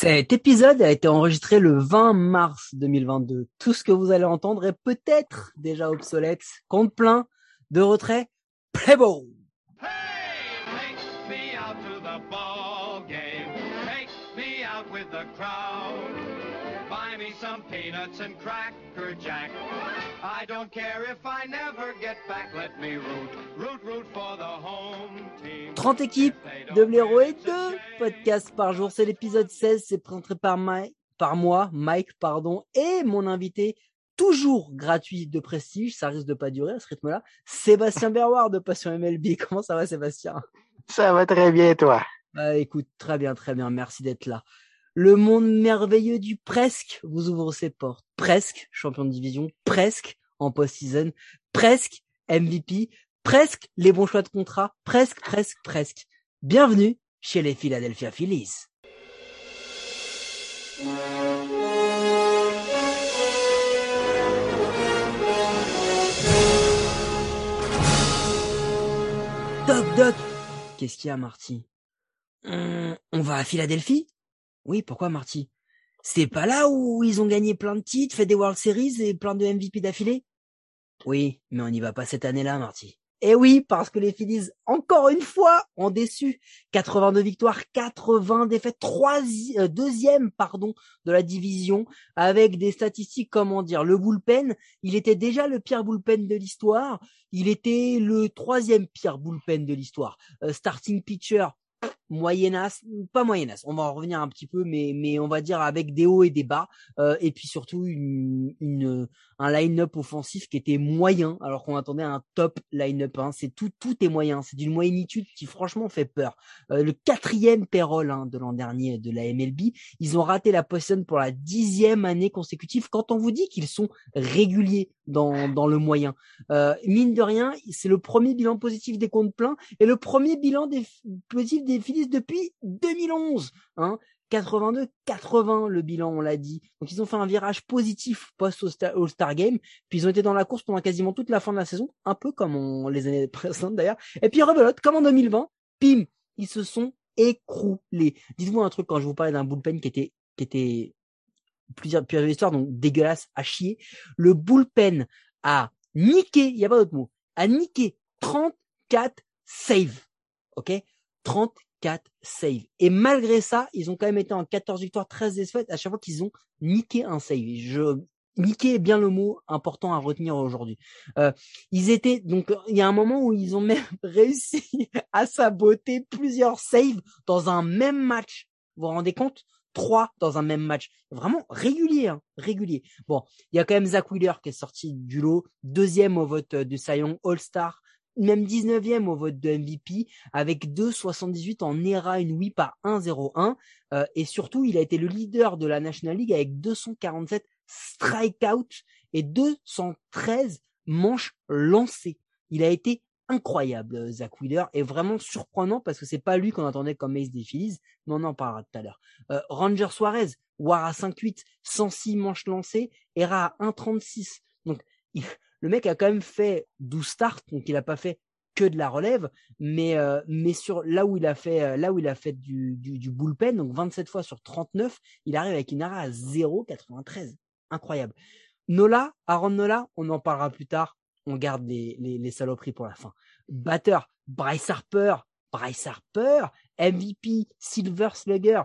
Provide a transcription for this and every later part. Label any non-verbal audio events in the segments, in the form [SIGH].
Cet épisode a été enregistré le 20 mars 2022. Tout ce que vous allez entendre est peut-être déjà obsolète. Compte plein de retrait. Play ball. I don't care if I never get back. Let me root, root, root for the home team. 30 équipes, de blaireaux et care, it's deux a shame. podcasts par jour. C'est l'épisode 16. C'est présenté par Mike, par moi, Mike, pardon, et mon invité toujours gratuit de prestige. Ça risque de pas durer à ce rythme-là. Sébastien Berroir de Passion MLB. [LAUGHS] Comment ça va, Sébastien? Ça va très bien, toi? Bah, écoute, très bien, très bien. Merci d'être là. Le monde merveilleux du presque vous ouvre ses portes. Presque champion de division, presque en post-season, presque MVP, presque les bons choix de contrat, presque, presque, presque. Bienvenue chez les Philadelphia Phillies. Doc, Doc, qu'est-ce qu'il y a, Marty? Hum, On va à Philadelphie? Oui, pourquoi, Marty? C'est pas là où ils ont gagné plein de titres, fait des World Series et plein de MVP d'affilée? Oui, mais on n'y va pas cette année-là, Marty. Eh oui, parce que les Phillies, encore une fois, ont déçu. 82 victoires, 80 défaites, euh, deuxième, pardon, de la division, avec des statistiques, comment dire, le bullpen, il était déjà le pire bullpen de l'histoire, il était le troisième pire bullpen de l'histoire. Euh, starting pitcher, moyennasse, pas moyennasse, on va en revenir un petit peu, mais, mais on va dire avec des hauts et des bas, euh, et puis surtout une, une, un line-up offensif qui était moyen, alors qu'on attendait un top line-up. Hein. C'est tout, tout est moyen, c'est d'une moyennitude qui franchement fait peur. Euh, le quatrième payroll hein, de l'an dernier de la MLB, ils ont raté la possession pour la dixième année consécutive. Quand on vous dit qu'ils sont réguliers dans, dans le moyen, euh, mine de rien, c'est le premier bilan positif des comptes pleins et le premier bilan des positif des Depuis 2011. Hein. 82-80 le bilan, on l'a dit. Donc ils ont fait un virage positif post All-Star Game, puis ils ont été dans la course pendant quasiment toute la fin de la saison, un peu comme les années [LAUGHS] précédentes d'ailleurs. Et puis rebelote, comme en 2020, pim, ils se sont écroulés. Dites-moi un truc quand je vous parlais d'un bullpen qui était qui était plusieurs plusieurs histoires donc dégueulasse à chier. Le bullpen a niqué, il y a pas d'autre mot, a niqué 34 saves. OK? 34 saves. Et malgré ça, ils ont quand même été en 14 victoires, 13 défaites à chaque fois qu'ils ont niqué un save. Je niquer est bien le mot important à retenir aujourd'hui. Euh, ils étaient donc il y a un moment où ils ont même [LAUGHS] réussi à saboter plusieurs saves dans un même match. Vous vous rendez compte? Trois dans un même match. Vraiment régulier, hein, régulier. Bon, il y a quand même Zach Wheeler qui est sorti du lot, deuxième au vote de Cy Young All-Star, même 19e au vote de MVP, avec 2,78 en ERA, une whip à 1,01. Euh, et surtout, il a été le leader de la National League avec 247 strikeouts et 213 manches lancées. Il a été incroyable, Zach Wheeler, et vraiment surprenant parce que c'est pas lui qu'on attendait comme ace des Phillies, mais on en parlera tout à l'heure. Euh, Ranger Suarez, War à 5-8, 106 manches lancées, ERA à 1,36. Donc, il, le mec a quand même fait 12 starts, donc il a pas fait que de la relève, mais euh, mais sur là où il a fait euh, là où il a fait du, du, bullpen, donc 27 fois sur 39, il arrive avec une ERA à 0,93. Incroyable. Nola, Aaron Nola, on en parlera plus tard. On garde les, les, les saloperies pour la fin. Batteur, Bryce Harper, Bryce Harper, MVP, Silver Slugger.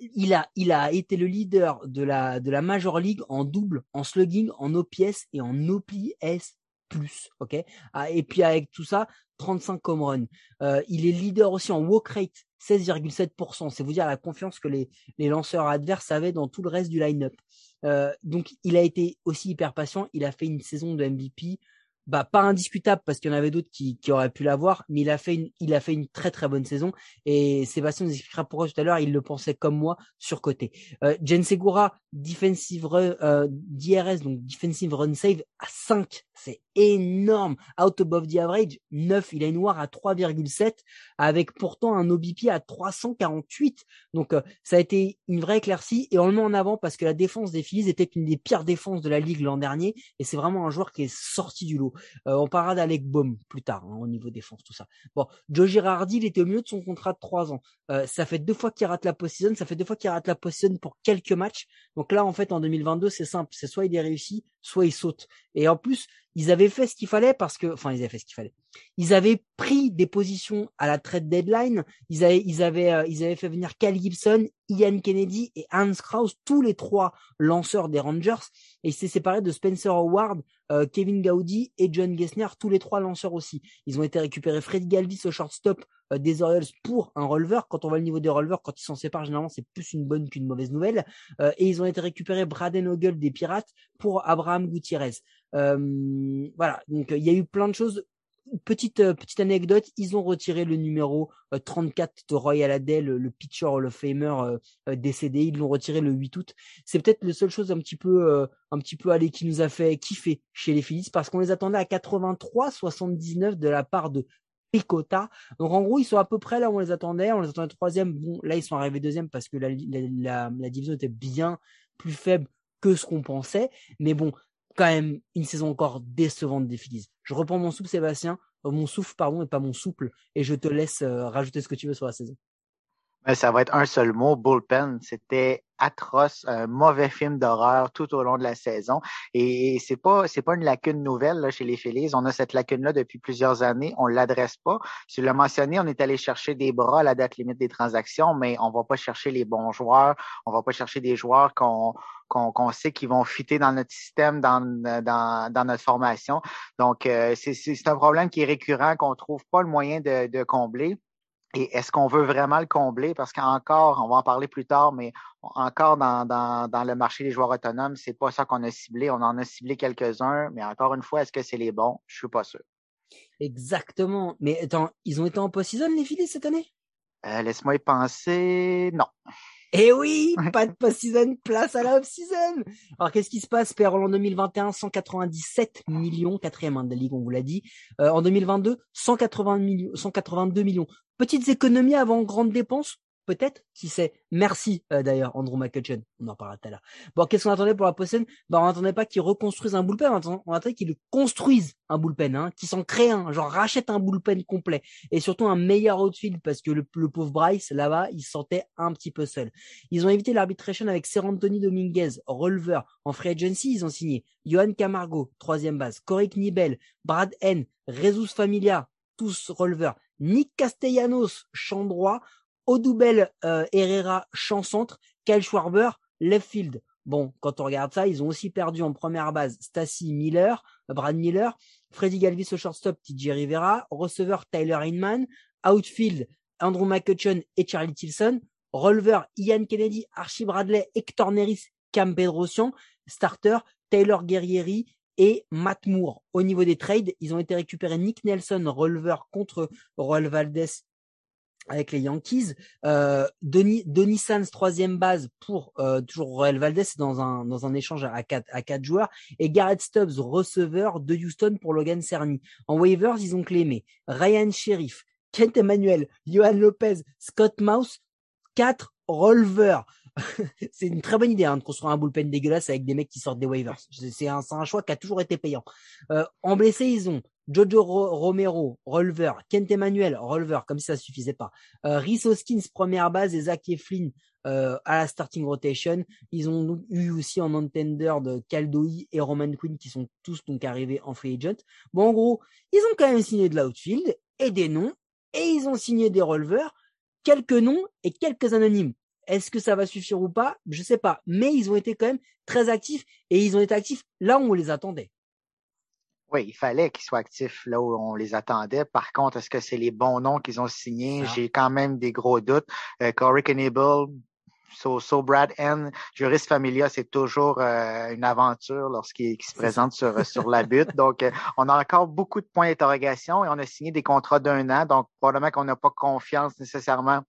Il a, il a été le leader de la, de la Major League en double, en slugging, en OPS et en OPS plus, ok? Ah, et puis avec tout ça, 35 home runs. Euh, il est leader aussi en walk rate, 16,7%. C'est vous dire la confiance que les, les lanceurs adverses avaient dans tout le reste du line-up. Euh, donc il a été aussi hyper patient. Il a fait une saison de MVP, bah pas indiscutable parce qu'il y en avait d'autres qui, qui auraient pu l'avoir, mais il a fait une, il a fait une très très bonne saison. Et Sébastien nous expliquera pourquoi tout à l'heure il le pensait comme moi sur côté. Euh, Jen Segura, defensive euh, DRS donc defensive run save à 5, c'est énorme. Out above the average 9, il a une WAR à 3,7 avec pourtant un OBP à 348. Donc euh, ça a été une vraie éclaircie et on le met en avant parce que la défense des Phillies était une des pires défenses de la ligue l'an dernier et c'est vraiment un joueur qui est sorti du lot. Euh, on parlera d'Alec Baum plus tard hein, au niveau défense, tout ça. Bon, Joe Girardi, il était au milieu de son contrat de trois ans. Euh, ça fait deux fois qu'il rate la post-season, ça fait deux fois qu'il rate la post-season pour quelques matchs. Donc là, en fait, en 2022, c'est simple, c'est soit il est réussi, soit il saute. Et en plus, ils avaient fait ce qu'il fallait parce que, enfin, ils avaient fait ce qu'il fallait. Ils avaient pris des positions à la trade deadline. Ils avaient, ils avaient, euh, ils avaient fait venir Cal Gibson, Ian Kennedy et Hans Krause, tous les trois lanceurs des Rangers. Et ils s'est séparé de Spencer Howard, euh, Kevin Gaudy et John Gessner, tous les trois lanceurs aussi. Ils ont été récupérés Fred Galvis au shortstop des Orioles pour un releveur. Quand on voit le niveau des releveurs, quand ils s'en séparent, généralement, c'est plus une bonne qu'une mauvaise nouvelle. et ils ont été récupérés Braden Ogle des Pirates pour Abraham Gutierrez. Euh, voilà, donc il y a eu plein de choses. Petite euh, petite anecdote, ils ont retiré le numéro 34 euh, de Roy Halladay, le, pitcher Hall of Famer décédé. Ils l'ont retiré le 8 août. C'est peut-être la seule chose un petit peu un petit peu allé qui nous a fait kiffer chez les Phillies parce qu'on les attendait à 83-79 de la part de Picota. Donc en gros, ils sont à peu près là où on les attendait. On les attendait troisième. Bon, là ils sont arrivés deuxième parce que la, la, division était bien plus faible que ce qu'on pensait. Mais bon, quand même une saison encore décevante des Phillies. Je reprends mon souffle, Sébastien, euh, mon souffle, pardon, et pas mon souple, et je te laisse euh, rajouter ce que tu veux sur la saison. Ça va être un seul mot, bullpen. C'était atroce, un mauvais film d'horreur tout au long de la saison. Et c'est pas c'est pas une lacune nouvelle là, chez les Phillies. On a cette lacune-là depuis plusieurs années. On l'adresse pas. Tu l'as mentionné, on est allé chercher des bras à la date limite des transactions, mais on va pas chercher les bons joueurs. On va pas chercher des joueurs qu'on qu'on sait qu'ils vont fitter dans notre système, dans, dans, dans notre formation. Donc, euh, c'est un problème qui est récurrent, qu'on trouve pas le moyen de, de combler. Et est-ce qu'on veut vraiment le combler? Parce qu'encore, on va en parler plus tard, mais encore dans, dans, dans le marché des joueurs autonomes, c'est pas ça qu'on a ciblé. On en a ciblé quelques-uns, mais encore une fois, est-ce que c'est les bons? Je suis pas sûr. Exactement. Mais attends, ils ont été en post-season, les Phillies, cette année? Euh, laisse-moi y penser. Non. Eh oui, pas de post-season, place à la off-season. Alors qu'est-ce qui se passe, Père En 2021, 197 millions, quatrième hein, de la ligue, on vous l'a dit. Euh, en 2022, 180 millions, 182 millions. Petites économies avant grandes dépenses peut-être, qui sait. Merci euh, d'ailleurs, Andrew McCutcheon. On en parlera tout à l'heure. Bon, qu'est-ce qu'on attendait pour la prochaine bah, On n'attendait pas qu'ils reconstruisent un bullpen, on attendait qu'ils construisent un bullpen, hein, qu'ils s'en créent un, genre rachètent un bullpen complet. Et surtout un meilleur outfield, parce que le, pauvre Bryce, là-bas, il se sentait un petit peu seul. Ils ont évité l'arbitration avec Serantoni Dominguez, releveur. En free agency, ils ont signé Johan Camargo, troisième base, Corey Knibel, Brad N, Rezus Familia, tous releveurs. Nick Castellanos, champ droit, Odoubel euh, Herrera, champ centre, Kyle Schwarber, left field. Bon, quand on regarde ça, ils ont aussi perdu en première base Stacy Miller, Brad Miller, Freddy Galvis au shortstop, TJ Rivera, receveur Tyler Hinman, outfield Andrew McCutcheon et Charlie Tilson, releveur Ian Kennedy, Archie Bradley, Hector Neris, Cam Pedrosian, starter Taylor Guerrieri et Matt Moore. Au niveau des trades, ils ont été récupérés Nick Nelson, releveur contre Roel Valdez avec les Yankees. Euh, Denis, Sands, troisième base pour euh, toujours Royal Valdez dans un, dans un échange à quatre, à quatre joueurs. Et Garrett Stubbs, receveur de Houston pour Logan Cerny. En waivers, ils ont clémé Ryan Sheriff, Kent Emmanuel, Johan Lopez, Scott Mouse, quatre releveurs. [LAUGHS] c'est une très bonne idée hein, de construire un bullpen dégueulasse avec des mecs qui sortent des waivers. C'est un, un, choix qui a toujours été payant. Euh, en blessé, ils ont Jojo Romero, releveur. Kent Emmanuel, releveur, comme si ça suffisait pas. Euh, Rhys Hoskins, première base, et Zach Eflin euh, à la starting rotation. Ils ont eu aussi en entender de Caldoi et Roman Quinn qui sont tous donc arrivés en free agent. Bon, en gros, ils ont quand même signé de l'outfield et des noms, et ils ont signé des releveurs, quelques noms et quelques anonymes. Est-ce que ça va suffire ou pas? Je sais pas. Mais ils ont été quand même très actifs et ils ont été actifs là où on les attendait. Oui, il fallait qu'ils soient actifs là où on les attendait. Par contre, est-ce que c'est les bons noms qu'ils ont signés? J'ai quand même des gros doutes. Euh, Corey Knable, So, so, Brad N, juriste familia, c'est toujours euh, une aventure lorsqu'il se présente sur, sur la butte. [LAUGHS] Donc, euh, on a encore beaucoup de points d'interrogation et on a signé des contrats d'un an. Donc, probablement qu'on n'a pas confiance nécessairement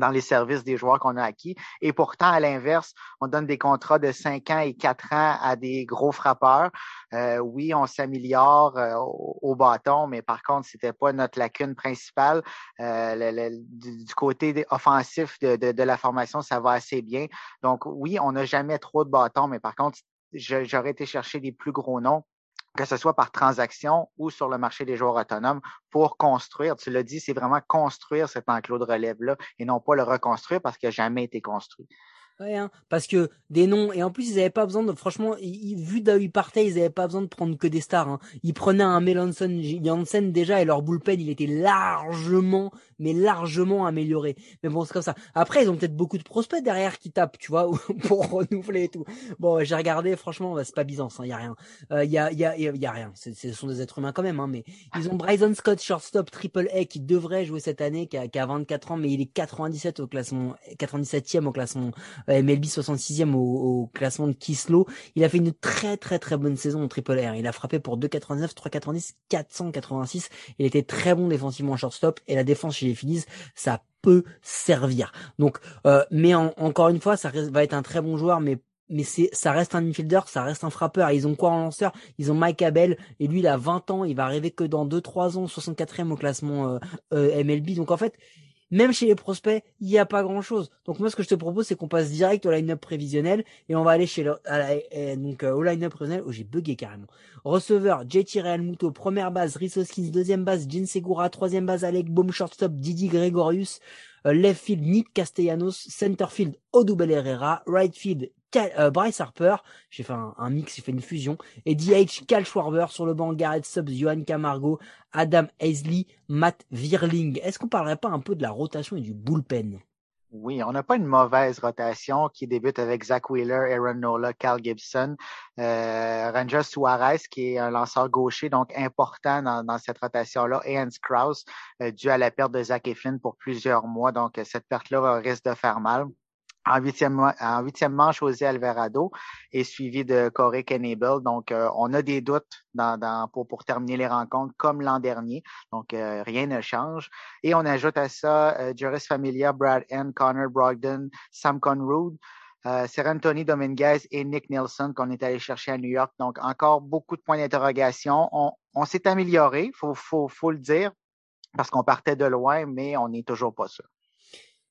dans les services des joueurs qu'on a acquis. Et pourtant, à l'inverse, on donne des contrats de 5 ans et 4 ans à des gros frappeurs. Euh, oui, on s'améliore euh, au, bâton, mais par contre, c'était pas notre lacune principale. Euh, du, côté offensif de, de, de, la formation, ça va assez bien. Donc oui, on n'a jamais trop de bâtons, mais par contre, j'aurais été chercher des plus gros noms que ce soit par transaction ou sur le marché des joueurs autonomes, pour construire. Tu l'as dit, c'est vraiment construire cet enclos de relève-là et non pas le reconstruire parce qu'il n'a jamais été construit. Ouais, hein, parce que des noms et en plus ils avaient pas besoin de franchement vu d'où ils partaient ils avaient pas besoin de prendre que des stars hein. ils prenaient un Melanson Janssen déjà et leur bullpen il était largement mais largement amélioré. Mais bon c'est comme ça. Après ils ont peut-être beaucoup de prospects derrière qui tapent tu vois [LAUGHS] pour renouveler et tout. Bon j'ai regardé franchement bah, c'est pas Byzance hein, y a rien. Il y a y a y a rien. Ce sont des êtres humains quand même hein, mais ils ont Bryson Scott shortstop triple A qui devrait jouer cette année qui a, qui a 24 ans mais il est 97 au classement 97e au classement euh, MLB 66e au, classement de Kislo. Il a fait une très très très bonne saison en Triple R. Il a frappé pour 2,99, 3,90, 486. Il était très bon défensivement en shortstop et la défense chez les Phillies, ça peut servir. Donc, euh, mais encore une fois, ça va être un très bon joueur, mais mais c'est ça reste un infielder, ça reste un frappeur. ils ont quoi en lanceur? Ils ont Mike Abel et lui il a 20 ans, il va arriver que dans 2-3 ans 64e au classement euh, MLB. Donc en fait, même chez les prospects, il n'y a pas grand chose. Donc moi, ce que je te propose, c'est qu'on passe direct au line-up prévisionnel et on va aller chez le, donc euh, au line-up prévisionnel. Oh, j'ai bugué carrément. Receveur, JT Realmuto, première base, Rhys Hoskins, deuxième base, Jin Segura, troisième base, Alec Baum, shortstop, Didi Gregorius, euh, left field, Nick Castellanos, center field, Odubel Herrera, right field, euh, Bryce Harper, j'ai fait un, mix, j'ai fait une fusion, et DH Cal Schwarber sur le banc, Garrett Stubbs, Johan Camargo, Adam Aisley, Matt Virling. Est-ce qu'on parlerait pas un peu de la rotation et du bullpen? Oui, on n'a pas une mauvaise rotation qui débute avec Zach Wheeler, Aaron Nola, Cal Gibson, euh, Ranger Suarez, qui est un lanceur gaucher, donc important dans, cette rotation-là, et Hans Krause, euh, dû à la perte de Zach Eflin pour plusieurs mois. Donc, cette perte-là risque de faire mal. En huitième, en huitième manche, José Alvarado est suivi de Corey Kennable. Donc, euh, on a des doutes dans, dans, pour, terminer les rencontres comme l'an dernier. Donc, euh, rien ne change. Et on ajoute à ça euh, Juris Familia, Brad N, Connor Brogdon, Sam Conrood, euh, Anthony Dominguez et Nick Nelson qu'on est allé chercher à New York. Donc, encore beaucoup de points d'interrogation. On, on s'est amélioré, faut, faut, faut le dire, parce qu'on partait de loin, mais on n'est toujours pas sûr.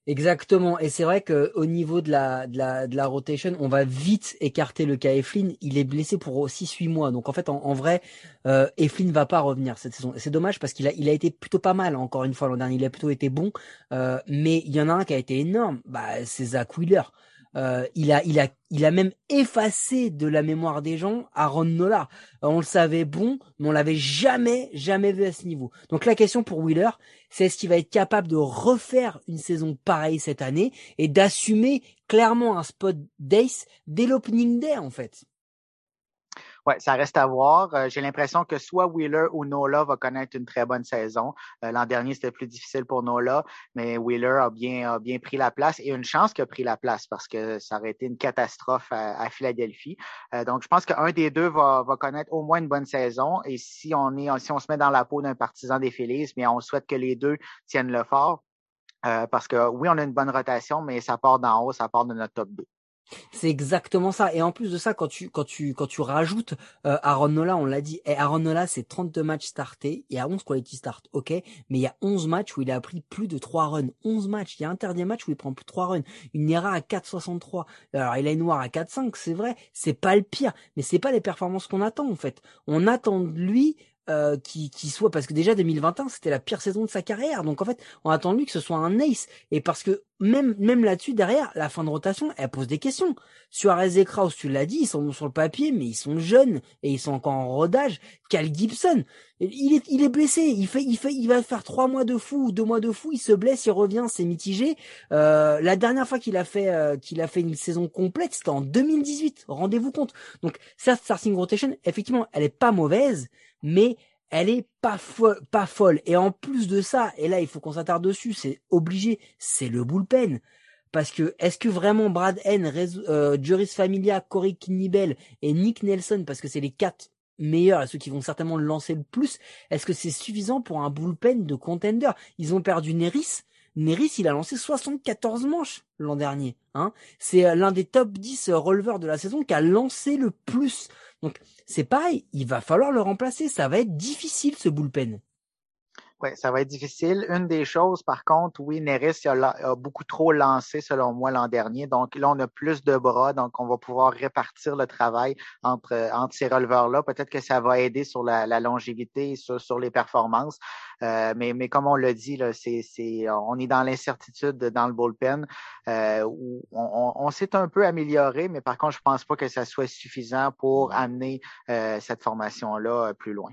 Exactement. Et c'est vrai que au niveau de la, de la, de la rotation, on va vite écarter le cas Eflin. Il est blessé pour 6-8 mois. Donc en fait, en, vrai, euh, Eflin va pas revenir cette saison. C'est dommage parce qu'il a, il a été plutôt pas mal encore une fois l'an dernier. Il a plutôt été bon. Euh, mais il y en a un qui a été énorme. Bah, c'est Zach Wheeler. Euh, il a, il a, il a même effacé de la mémoire des gens Aaron Nola. Euh, on le savait bon, mais on l'avait jamais, jamais vu à ce niveau. Donc la question pour Wheeler, c'est est-ce qu'il va être capable de refaire une saison pareille cette année et d'assumer clairement un spot d'ace dès l'opening day en fait? Ouais, ça reste à voir. Euh, j'ai l'impression que soit Wheeler ou Nola va connaître une très bonne saison. Euh, l'an dernier, c'était plus difficile pour Nola, mais Wheeler a bien, a bien pris la place et une chance qu'il a pris la place parce que ça aurait été une catastrophe à, Philadelphie. Euh, donc, je pense qu'un des deux va, va connaître au moins une bonne saison. Et si on est, si on se met dans la peau d'un partisan des Phillies, mais on souhaite que les deux tiennent le fort. parce que oui, on a une bonne rotation, mais ça part d'en haut, ça part de notre top 2. C'est exactement ça. Et en plus de ça, quand tu quand tu quand tu rajoutes euh, Aaron Nola, on l'a dit, et Aaron Nola, c'est 32 matchs startés, il y a 11 quality start, ok, mais il y a 11 matchs où il a pris plus de 3 runs. 11 matchs, il y a un dernier match où il prend plus de 3 runs. Une ERA à 4,63. Alors il a une noire à 4,5, c'est vrai, c'est pas le pire, mais c'est pas les performances qu'on attend en fait. On attend de lui euh, qui, qui soit parce que déjà 2021 c'était la pire saison de sa carrière. Donc en fait on attend lui que ce soit un ace. Et parce que même même là-dessus derrière la fin de rotation elle pose des questions. Suarez et Kraus tu l'as dit ils sont sur le papier mais ils sont jeunes et ils sont encore en rodage. Cal Gibson il est il est blessé. Il fait il fait il va faire trois mois de fou ou deux mois de fou. Il se blesse il revient c'est mitigé. Euh, la dernière fois qu'il a fait euh, qu'il a fait une saison complète c'était en 2018 rendez-vous compte. Donc sa starting rotation effectivement elle est pas mauvaise mais elle est pas folle, pas folle. Et en plus de ça, et là il faut qu'on s'attarde dessus, c'est obligé, c'est le bullpen. Parce que est-ce que vraiment Brad N, euh, Juris Familia, Corey Knibel et Nick Nelson, parce que c'est les quatre meilleurs ceux qui vont certainement le lancer le plus, est-ce que c'est suffisant pour un bullpen de contender? Ils ont perdu Neris. Neris, il a lancé 74 manches l'an dernier. Hein c'est euh, l'un des top 10 releveurs de la saison qui a lancé le plus. Donc c'est pareil, il va falloir le remplacer, ça va être difficile ce bullpen. Oui, ça va être difficile. Une des choses, par contre, oui, Neris a, beaucoup trop lancé, selon moi, l'an dernier. Donc là, on a plus de bras, donc on va pouvoir répartir le travail entre, entre ces releveurs-là. Peut-être que ça va aider sur la, longévité, sur, sur les performances. Euh, mais, mais comme on l'a dit, là, c'est, c'est, on est dans l'incertitude dans le bullpen. Euh, où on, on, s'est un peu amélioré, mais par contre, je pense pas que ça soit suffisant pour amener euh, cette formation-là plus loin.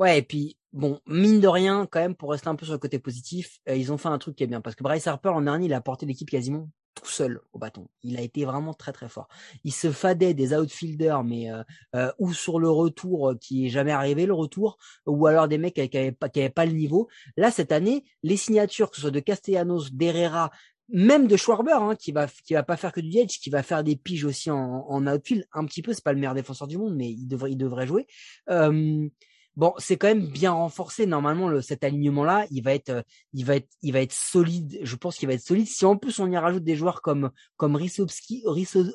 Ouais, et puis bon, mine de rien, quand même, pour rester un peu sur le côté positif, euh, ils ont fait un truc qui est bien parce que Bryce Harper en dernier, il a porté l'équipe quasiment tout seul au bâton. Il a été vraiment très très fort. Il se fadait des outfielders, mais euh, euh ou sur le retour qui est jamais arrivé le retour, ou alors des mecs qui n'avaient pas, qui pas le niveau. Là cette année, les signatures que ce soit de Castellanos, d'Herrera, même de Schwarber, hein, qui va qui va pas faire que du edge, qui va faire des piges aussi en, en outfield un petit peu. C'est pas le meilleur défenseur du monde, mais il devrait il devrait jouer. Bon, c'est quand même bien renforcé. Normalement, le, cet alignement-là, il va être, euh, il va être, il va être solide. Je pense qu'il va être solide. Si en plus on y rajoute des joueurs comme comme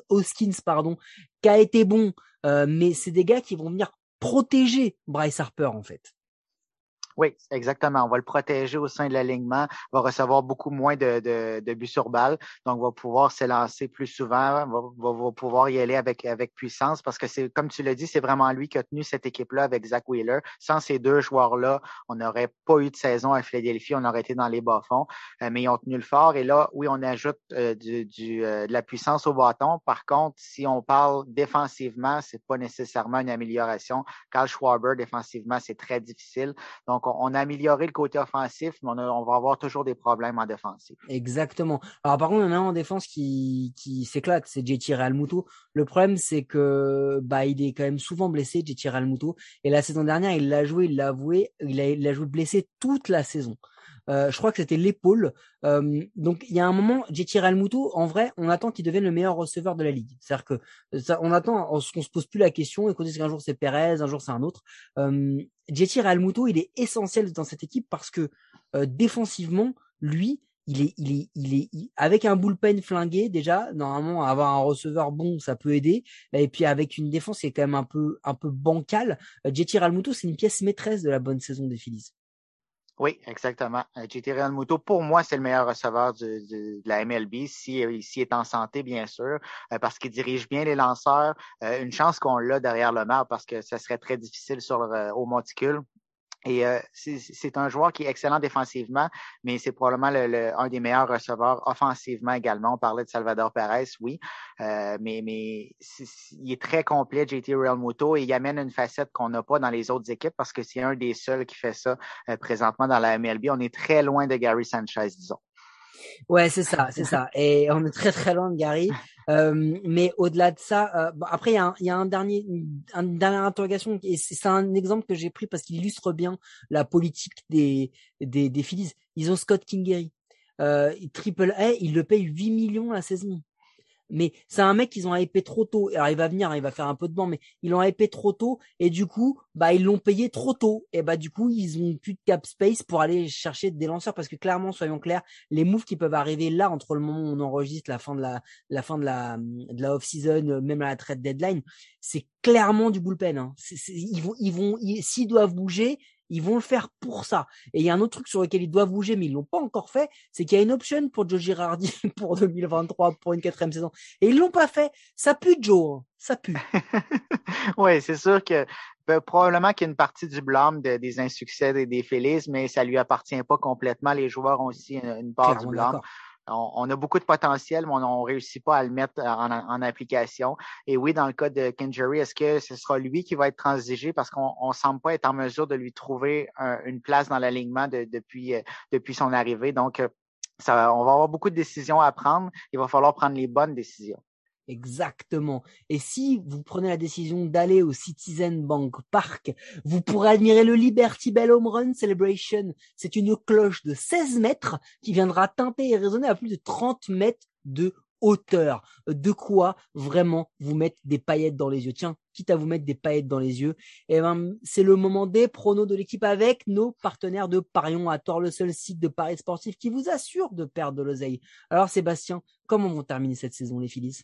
Hoskins, pardon, qui a été bon, euh, mais c'est des gars qui vont venir protéger Bryce Harper en fait. Oui, exactement. On va le protéger au sein de l'alignement, va recevoir beaucoup moins de, de, de, buts sur balle, donc va pouvoir s'élancer plus souvent, va, va, pouvoir y aller avec, avec puissance parce que c'est, comme tu l'as dit, c'est vraiment lui qui a tenu cette équipe-là avec Zach Wheeler. Sans ces deux joueurs-là, on n'aurait pas eu de saison à Philadelphie, on aurait été dans les bas-fonds, euh, mais ils ont tenu le fort. Et là, oui, on ajoute euh, du, du euh, de la puissance au bâton. Par contre, si on parle défensivement, c'est pas nécessairement une amélioration. Carl Schwarber, défensivement, c'est très difficile. Donc, on, a amélioré le côté offensif, mais on, va avoir toujours des problèmes en défensif. Exactement. Alors par contre, il y en a un en défense qui, qui s'éclate, c'est JT Realmuto. Le problème, c'est que bah il est quand même souvent blessé, JT Realmuto. Et la saison dernière, il l'a joué, il l'a avoué, il a, il a joué blessé toute la saison. Euh, je crois que c'était l'épaule. Euh, donc il y a un moment, JT Realmuto, en vrai, on attend qu'il devienne le meilleur receveur de la ligue. C'est-à-dire que ça, on attend, on, se pose plus la question. Écoutez, qu'un jour c'est Perez, un jour c'est un autre. Euh, JT Realmuto, il est essentiel dans cette équipe parce que euh, défensivement, lui, il est, il est, il est, avec un bullpen flingué déjà. Normalement, avoir un receveur bon, ça peut aider. Et puis avec une défense qui est quand même un peu, un peu bancale. JT Realmuto, c'est une pièce maîtresse de la bonne saison des Phillies. Oui, exactement. Euh, JT Realmuto, pour moi, c'est le meilleur receveur de, la MLB, euh, s'il est en santé, bien sûr, euh, parce qu'il dirige bien les lanceurs. une chance qu'on l'a derrière le mât, parce que ça serait très difficile sur au monticule. Et euh, c'est un joueur qui est excellent défensivement, mais c'est probablement le, un des meilleurs receveurs offensivement également. On parlait de Salvador Perez, oui, euh, mais, mais il est très complet, JT Realmuto, et il amène une facette qu'on n'a pas dans les autres équipes parce que c'est un des seuls qui fait ça euh, présentement dans la MLB. On est très loin de Gary Sanchez, disons. Ouais, c'est ça, c'est ça. Et on est très très loin de Gary. Euh, mais au-delà de ça, euh, après il y a un, a un dernier, une, dernière interrogation et c'est un exemple que j'ai pris parce qu'il illustre bien la politique des des, des Phillies. Ils ont Scott Kingery, euh, Triple A, ils le payent 8 millions la saison mais c'est un mec qu'ils ont hypé trop tôt. Alors il va venir, hein, il va faire un peu de banc, mais ils l'ont hypé trop tôt et du coup, bah ils l'ont payé trop tôt et bah du coup ils ont plus de cap space pour aller chercher des lanceurs parce que clairement, soyons clairs, les moves qui peuvent arriver là entre le moment où on enregistre la fin de la la fin de la de la off season, même à la trade deadline, c'est clairement du bullpen. Hein. ils vont ils vont s'ils doivent bouger, ils vont le faire pour ça. Et il y a un autre truc sur lequel ils doivent bouger, mais ils l'ont pas encore fait, c'est qu'il y a une option pour Joe Girardi [LAUGHS] pour 2023 pour une quatrième saison. Et ils l'ont pas fait. Ça pue Joe, hein. ça pue. [LAUGHS] oui, c'est sûr que ben, probablement qu'il y a une partie du blâme des insuccès des, des Félix, mais ça lui appartient pas complètement. Les joueurs ont aussi une, part du blâme on, a beaucoup de potentiel, mais on ne réussit pas à le mettre en, application. Et oui, dans le cas de Kenjury, est-ce que ce sera lui qui va être transigé? Parce qu'on ne semble pas être en mesure de lui trouver une place dans l'alignement depuis, euh, depuis son arrivée. Donc, euh, on va avoir beaucoup de décisions à prendre. Il va falloir prendre les bonnes décisions. Exactement. Et si vous prenez la décision d'aller au Citizen Bank Park, vous pourrez admirer le Liberty Bell Home Run Celebration. C'est une cloche de 16 mètres qui viendra teinter et résonner à plus de 30 mètres de hauteur. De quoi vraiment vous mettre des paillettes dans les yeux. Tiens, quitte à vous mettre des paillettes dans les yeux, et eh ben, c'est le moment des pronos de l'équipe avec nos partenaires de Parion à tort, le seul site de paris sportif qui vous assure de perdre de l'oseille. Alors Sébastien, comment vont terminer cette saison les Phillies?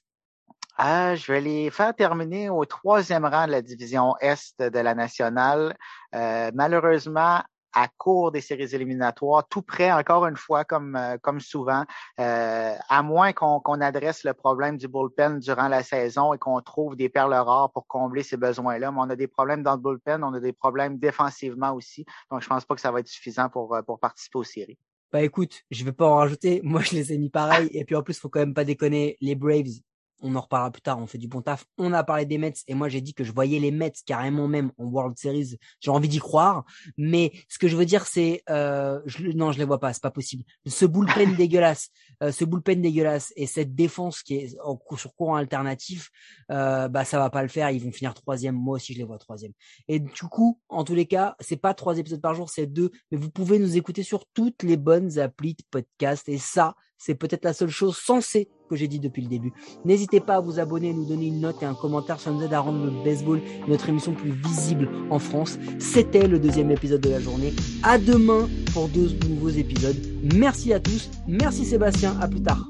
Ah, je vais les faire terminer au troisième rang de la division Est de la nationale. Euh, malheureusement, à court des séries éliminatoires, tout près, encore une fois, comme, euh, comme souvent, euh, à moins qu'on qu'on adresse le problème du bullpen durant la saison et qu'on trouve des perles rares pour combler ces besoins-là. Mais on a des problèmes dans le bullpen, on a des problèmes défensivement aussi. Donc, je pense pas que ça va être suffisant pour, pour participer aux séries. Bah écoute, je vais pas en rajouter. Moi, je les ai mis pareil. Et puis en plus, faut quand même pas déconner. Les Braves, on en reparlera plus tard, on fait du bon taf. On a parlé des Mets et moi j'ai dit que je voyais les Mets carrément même en World Series. J'ai envie d'y croire, mais ce que je veux dire c'est, euh, je, non je les vois pas, c'est pas possible. Ce bullpen [LAUGHS] dégueulasse, euh, ce bullpen dégueulasse et cette défense qui est en, sur courant alternatif, euh, bah ça va pas le faire. Ils vont finir troisième. Moi aussi je les vois troisième. Et du coup, en tous les cas, c'est pas trois épisodes par jour, c'est deux. Mais vous pouvez nous écouter sur toutes les bonnes applis de podcast et ça, c'est peut-être la seule chose sensée j'ai dit depuis le début. N'hésitez pas à vous abonner, nous donner une note et un commentaire, ça nous aide à rendre le baseball, notre émission plus visible en France. C'était le deuxième épisode de la journée. À demain pour deux nouveaux épisodes. Merci à tous. Merci Sébastien. À plus tard.